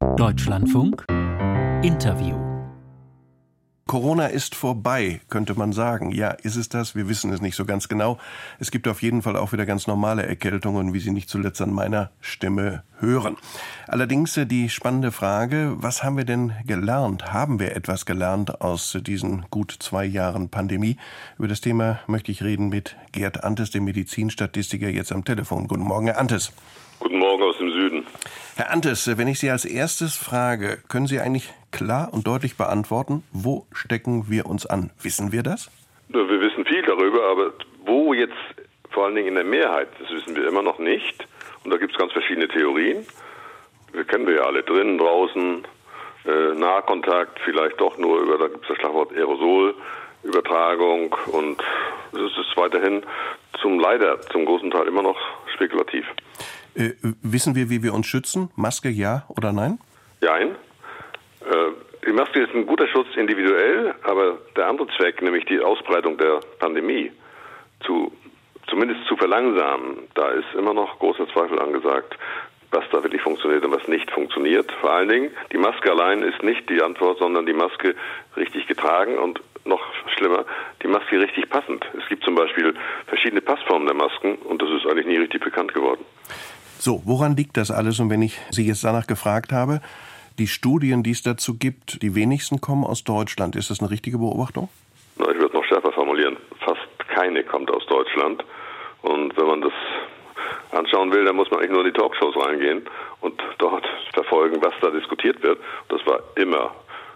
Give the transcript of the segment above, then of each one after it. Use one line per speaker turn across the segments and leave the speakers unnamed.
Deutschlandfunk Interview
Corona ist vorbei, könnte man sagen. Ja, ist es das? Wir wissen es nicht so ganz genau. Es gibt auf jeden Fall auch wieder ganz normale Erkältungen, wie Sie nicht zuletzt an meiner Stimme hören. Allerdings äh, die spannende Frage, was haben wir denn gelernt? Haben wir etwas gelernt aus diesen gut zwei Jahren Pandemie? Über das Thema möchte ich reden mit Gerd Antes, dem Medizinstatistiker, jetzt am Telefon. Guten Morgen, Herr Antes.
Guten Morgen aus dem Süden.
Herr Antes, wenn ich Sie als erstes frage, können Sie eigentlich klar und deutlich beantworten, wo stecken wir uns an? Wissen wir das?
Wir wissen viel darüber, aber wo jetzt vor allen Dingen in der Mehrheit, das wissen wir immer noch nicht. Und da gibt es ganz verschiedene Theorien. Wir kennen wir ja alle drin, draußen, äh, Nahkontakt, vielleicht doch nur über, da gibt es das Schlagwort Aerosol, Übertragung und es ist weiterhin zum leider zum großen Teil immer noch spekulativ.
Äh, wissen wir, wie wir uns schützen? Maske ja oder nein?
Nein. Äh, die Maske ist ein guter Schutz individuell, aber der andere Zweck, nämlich die Ausbreitung der Pandemie, zu, zumindest zu verlangsamen, da ist immer noch großer Zweifel angesagt, was da wirklich funktioniert und was nicht funktioniert. Vor allen Dingen, die Maske allein ist nicht die Antwort, sondern die Maske richtig getragen und noch schlimmer, die Maske richtig passend. Es gibt zum Beispiel verschiedene Passformen der Masken und das ist eigentlich nie richtig bekannt geworden.
So, woran liegt das alles? Und wenn ich Sie jetzt danach gefragt habe, die Studien, die es dazu gibt, die wenigsten kommen aus Deutschland. Ist das eine richtige Beobachtung?
Na, ich würde noch schärfer formulieren. Fast keine kommt aus Deutschland. Und wenn man das anschauen will, dann muss man eigentlich nur in die Talkshows reingehen und dort verfolgen, was da diskutiert wird. Das war immer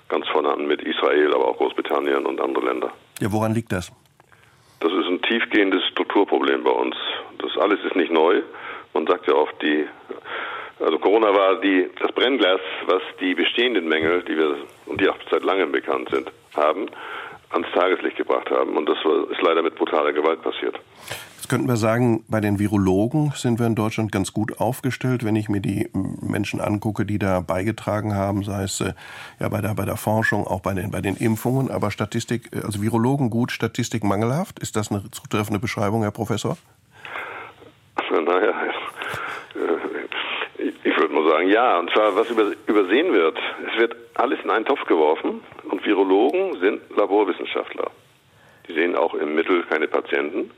ganz vorne an mit Israel, aber auch Großbritannien und andere Länder.
Ja, woran liegt das?
Das ist ein tiefgehendes Strukturproblem bei uns. Das alles ist nicht neu. Man sagt ja oft, die, also Corona war die, das Brennglas, was die bestehenden Mängel, die wir und die auch seit langem bekannt sind, haben, ans Tageslicht gebracht haben. Und das ist leider mit brutaler Gewalt passiert.
Könnten wir sagen, bei den Virologen sind wir in Deutschland ganz gut aufgestellt, wenn ich mir die Menschen angucke, die da beigetragen haben, sei es äh, ja bei der, bei der Forschung, auch bei den, bei den Impfungen. Aber Statistik, also Virologen gut, Statistik mangelhaft. Ist das eine zutreffende Beschreibung, Herr Professor?
Naja, ich würde mal sagen, ja. Und zwar, was übersehen wird, es wird alles in einen Topf geworfen und Virologen sind Laborwissenschaftler. Die sehen auch im Mittel keine Patienten.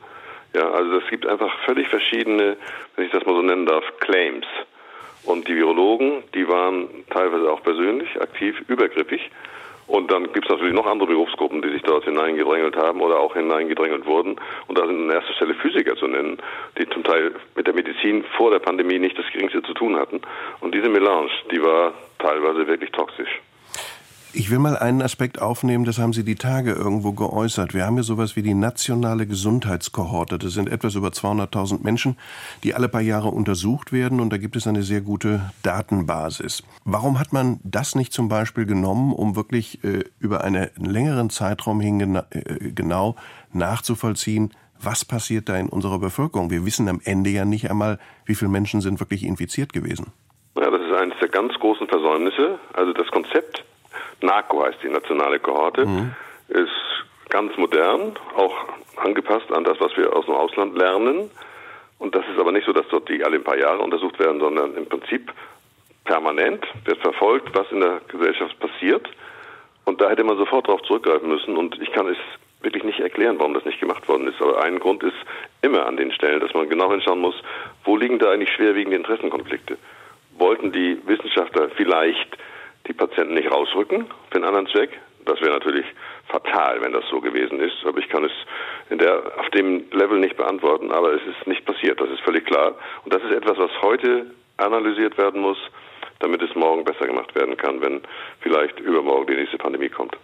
Ja, also es gibt einfach völlig verschiedene, wenn ich das mal so nennen darf, Claims. Und die Virologen, die waren teilweise auch persönlich aktiv, übergriffig. Und dann gibt es natürlich noch andere Berufsgruppen, die sich dort hineingedrängelt haben oder auch hineingedrängelt wurden. Und da sind an erster Stelle Physiker zu nennen, die zum Teil mit der Medizin vor der Pandemie nicht das Geringste zu tun hatten. Und diese Melange, die war teilweise wirklich toxisch.
Ich will mal einen Aspekt aufnehmen, das haben Sie die Tage irgendwo geäußert. Wir haben hier sowas wie die nationale Gesundheitskohorte. Das sind etwas über 200.000 Menschen, die alle paar Jahre untersucht werden und da gibt es eine sehr gute Datenbasis. Warum hat man das nicht zum Beispiel genommen, um wirklich äh, über einen längeren Zeitraum hin äh, genau nachzuvollziehen, was passiert da in unserer Bevölkerung? Wir wissen am Ende ja nicht einmal, wie viele Menschen sind wirklich infiziert gewesen.
Ja, das ist eines der ganz großen Versäumnisse. Also das Konzept NACO heißt die nationale Kohorte, mhm. ist ganz modern, auch angepasst an das, was wir aus dem Ausland lernen. Und das ist aber nicht so, dass dort die alle ein paar Jahre untersucht werden, sondern im Prinzip permanent wird verfolgt, was in der Gesellschaft passiert. Und da hätte man sofort darauf zurückgreifen müssen. Und ich kann es wirklich nicht erklären, warum das nicht gemacht worden ist. Aber ein Grund ist immer an den Stellen, dass man genau hinschauen muss, wo liegen da eigentlich schwerwiegende Interessenkonflikte? Wollten die Wissenschaftler vielleicht die Patienten nicht rausrücken für einen anderen Zweck. Das wäre natürlich fatal, wenn das so gewesen ist. Aber ich kann es in der, auf dem Level nicht beantworten. Aber es ist nicht passiert. Das ist völlig klar. Und das ist etwas, was heute analysiert werden muss, damit es morgen besser gemacht werden kann, wenn vielleicht übermorgen die nächste Pandemie kommt.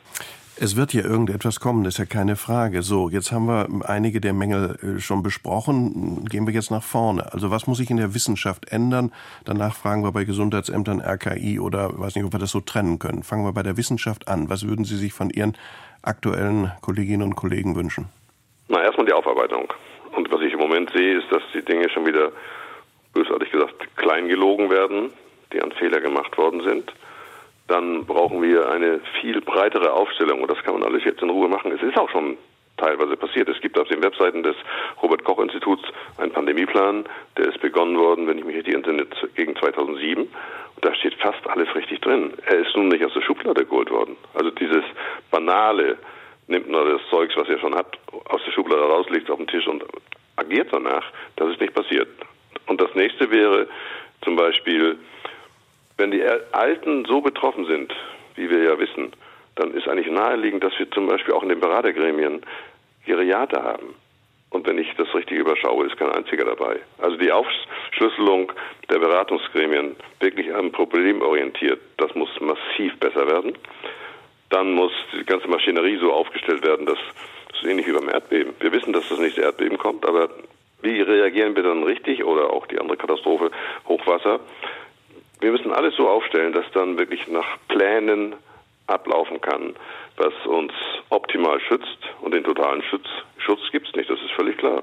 Es wird ja irgendetwas kommen, das ist ja keine Frage. So, jetzt haben wir einige der Mängel äh, schon besprochen. Gehen wir jetzt nach vorne. Also was muss sich in der Wissenschaft ändern? Danach fragen wir bei Gesundheitsämtern, RKI oder weiß nicht, ob wir das so trennen können. Fangen wir bei der Wissenschaft an. Was würden Sie sich von Ihren aktuellen Kolleginnen und Kollegen wünschen?
Na, erstmal die Aufarbeitung. Und was ich im Moment sehe, ist, dass die Dinge schon wieder, bösartig gesagt, klein gelogen werden, die an Fehler gemacht worden sind dann brauchen wir eine viel breitere Aufstellung und das kann man alles jetzt in Ruhe machen. Es ist auch schon teilweise passiert. Es gibt auf den Webseiten des Robert Koch Instituts einen Pandemieplan, der ist begonnen worden, wenn ich mich richtig entsinne, gegen 2007. da steht fast alles richtig drin. Er ist nun nicht aus der Schublade geholt worden. Also dieses banale, nimmt nur das Zeugs, was er schon hat, aus der Schublade raus, legt es auf den Tisch und agiert danach, das ist nicht passiert. Und das nächste wäre zum Beispiel, wenn die Alten so betroffen sind, wie wir ja wissen, dann ist eigentlich naheliegend, dass wir zum Beispiel auch in den Beratergremien Geriater haben. Und wenn ich das richtig überschaue, ist kein einziger dabei. Also die Aufschlüsselung der Beratungsgremien wirklich am Problem orientiert, das muss massiv besser werden. Dann muss die ganze Maschinerie so aufgestellt werden, dass das ist ähnlich wie beim Erdbeben. Wir wissen, dass das nächste Erdbeben kommt, aber wie reagieren wir dann richtig oder auch die andere Katastrophe, Hochwasser? Wir müssen alles so aufstellen, dass dann wirklich nach Plänen ablaufen kann, was uns optimal schützt. Und den totalen Schutz, Schutz gibt es nicht, das ist völlig klar.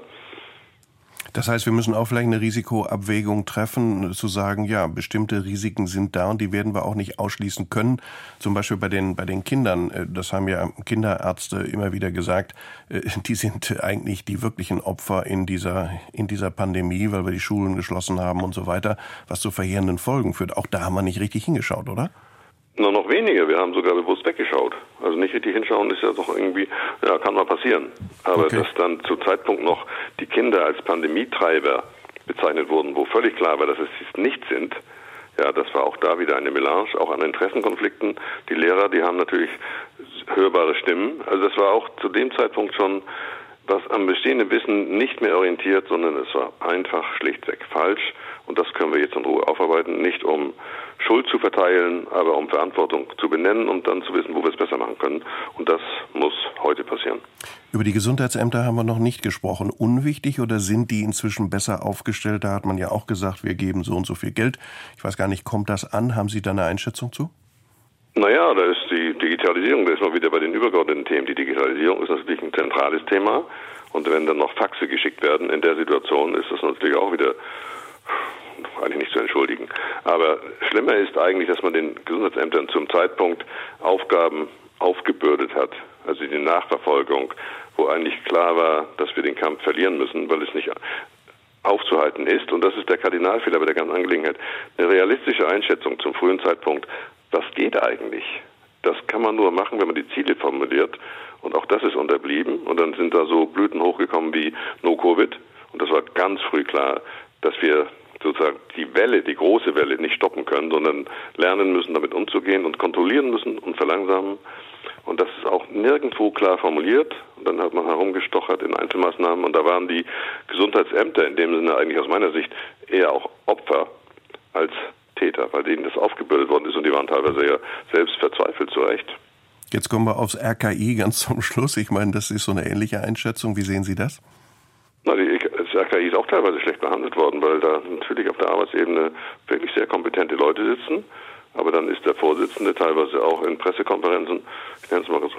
Das heißt, wir müssen auch vielleicht eine Risikoabwägung treffen, zu sagen, ja, bestimmte Risiken sind da und die werden wir auch nicht ausschließen können. Zum Beispiel bei den, bei den Kindern, äh, das haben ja Kinderärzte immer wieder gesagt, äh, die sind eigentlich die wirklichen Opfer in dieser, in dieser Pandemie, weil wir die Schulen geschlossen haben und so weiter, was zu verheerenden Folgen führt. Auch da haben wir nicht richtig hingeschaut, oder?
Nur noch weniger. Wir haben sogar bewusst weggeschaut. Also nicht richtig hinschauen ist ja doch irgendwie, ja, kann mal passieren. Aber okay. dass dann zu Zeitpunkt noch die Kinder als Pandemietreiber bezeichnet wurden, wo völlig klar war, dass es nicht sind, ja, das war auch da wieder eine Melange, auch an Interessenkonflikten. Die Lehrer, die haben natürlich hörbare Stimmen. Also das war auch zu dem Zeitpunkt schon was am bestehenden Wissen nicht mehr orientiert, sondern es war einfach schlichtweg falsch. Und das können wir jetzt in Ruhe aufarbeiten, nicht um Schuld zu verteilen, aber um Verantwortung zu benennen und dann zu wissen, wo wir es besser machen können. Und das muss heute passieren.
Über die Gesundheitsämter haben wir noch nicht gesprochen. Unwichtig oder sind die inzwischen besser aufgestellt? Da hat man ja auch gesagt, wir geben so und so viel Geld. Ich weiß gar nicht, kommt das an? Haben Sie da eine Einschätzung zu?
Naja, da ist die Digitalisierung, da ist man wieder bei den übergeordneten Themen. Die Digitalisierung ist natürlich ein zentrales Thema. Und wenn dann noch Faxe geschickt werden in der Situation, ist das natürlich auch wieder eigentlich nicht zu entschuldigen. Aber schlimmer ist eigentlich, dass man den Gesundheitsämtern zum Zeitpunkt Aufgaben aufgebürdet hat, also die Nachverfolgung, wo eigentlich klar war, dass wir den Kampf verlieren müssen, weil es nicht aufzuhalten ist. Und das ist der Kardinalfehler bei der ganzen Angelegenheit. Eine realistische Einschätzung zum frühen Zeitpunkt, was geht eigentlich? Das kann man nur machen, wenn man die Ziele formuliert. Und auch das ist unterblieben. Und dann sind da so Blüten hochgekommen wie No-Covid. Und das war ganz früh klar, dass wir sozusagen die Welle, die große Welle nicht stoppen können, sondern lernen müssen, damit umzugehen und kontrollieren müssen und verlangsamen. Und das ist auch nirgendwo klar formuliert. Und dann hat man herumgestochert in Einzelmaßnahmen. Und da waren die Gesundheitsämter in dem Sinne eigentlich aus meiner Sicht eher auch Opfer als Täter, weil denen das aufgebildet worden ist. Und die waren teilweise ja selbst verzweifelt zu Recht.
Jetzt kommen wir aufs RKI ganz zum Schluss. Ich meine, das ist so eine ähnliche Einschätzung. Wie sehen Sie das?
Na, die, das RKI ist auch teilweise schlecht behandelt worden, weil da natürlich auf der Arbeitsebene wirklich sehr kompetente Leute sitzen. Aber dann ist der Vorsitzende teilweise auch in Pressekonferenzen, ich nenne es mal so,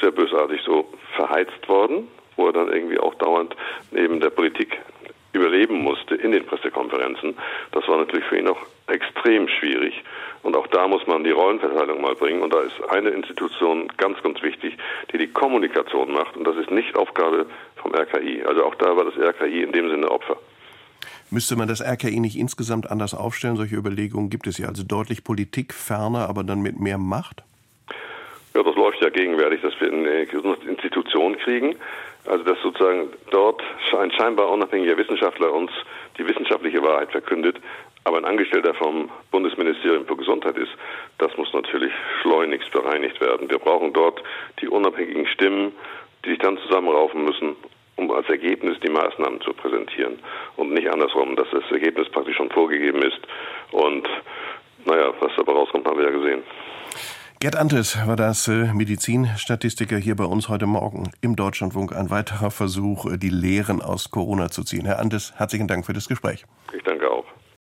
sehr bösartig so verheizt worden, wo er dann irgendwie auch dauernd neben der Politik überleben musste in den Pressekonferenzen. Das war natürlich für ihn auch extrem schwierig. Und auch da muss man die Rollenverteilung mal bringen. Und da ist eine Institution ganz, ganz wichtig, die die Kommunikation macht. Und das ist nicht Aufgabe vom RKI. Also auch da war das RKI in dem Sinne Opfer.
Müsste man das RKI nicht insgesamt anders aufstellen? Solche Überlegungen gibt es ja. Also deutlich politikferner, aber dann mit mehr Macht?
Ja, das läuft ja gegenwärtig, dass wir eine Institution kriegen. Also dass sozusagen dort ein scheinbar unabhängiger Wissenschaftler uns die wissenschaftliche Wahrheit verkündet, aber ein Angestellter vom Bundesministerium für Gesundheit ist, das muss natürlich schleunigst bereinigt werden. Wir brauchen dort die unabhängigen Stimmen, die sich dann zusammenraufen müssen, um als Ergebnis die Maßnahmen zu präsentieren und nicht andersrum, dass das Ergebnis praktisch schon vorgegeben ist und naja, was dabei rauskommt, haben wir ja gesehen.
Gerd Antes war das äh, Medizinstatistiker hier bei uns heute Morgen im Deutschlandfunk. Ein weiterer Versuch, äh, die Lehren aus Corona zu ziehen. Herr Antes, herzlichen Dank für das Gespräch.
Ich danke auch.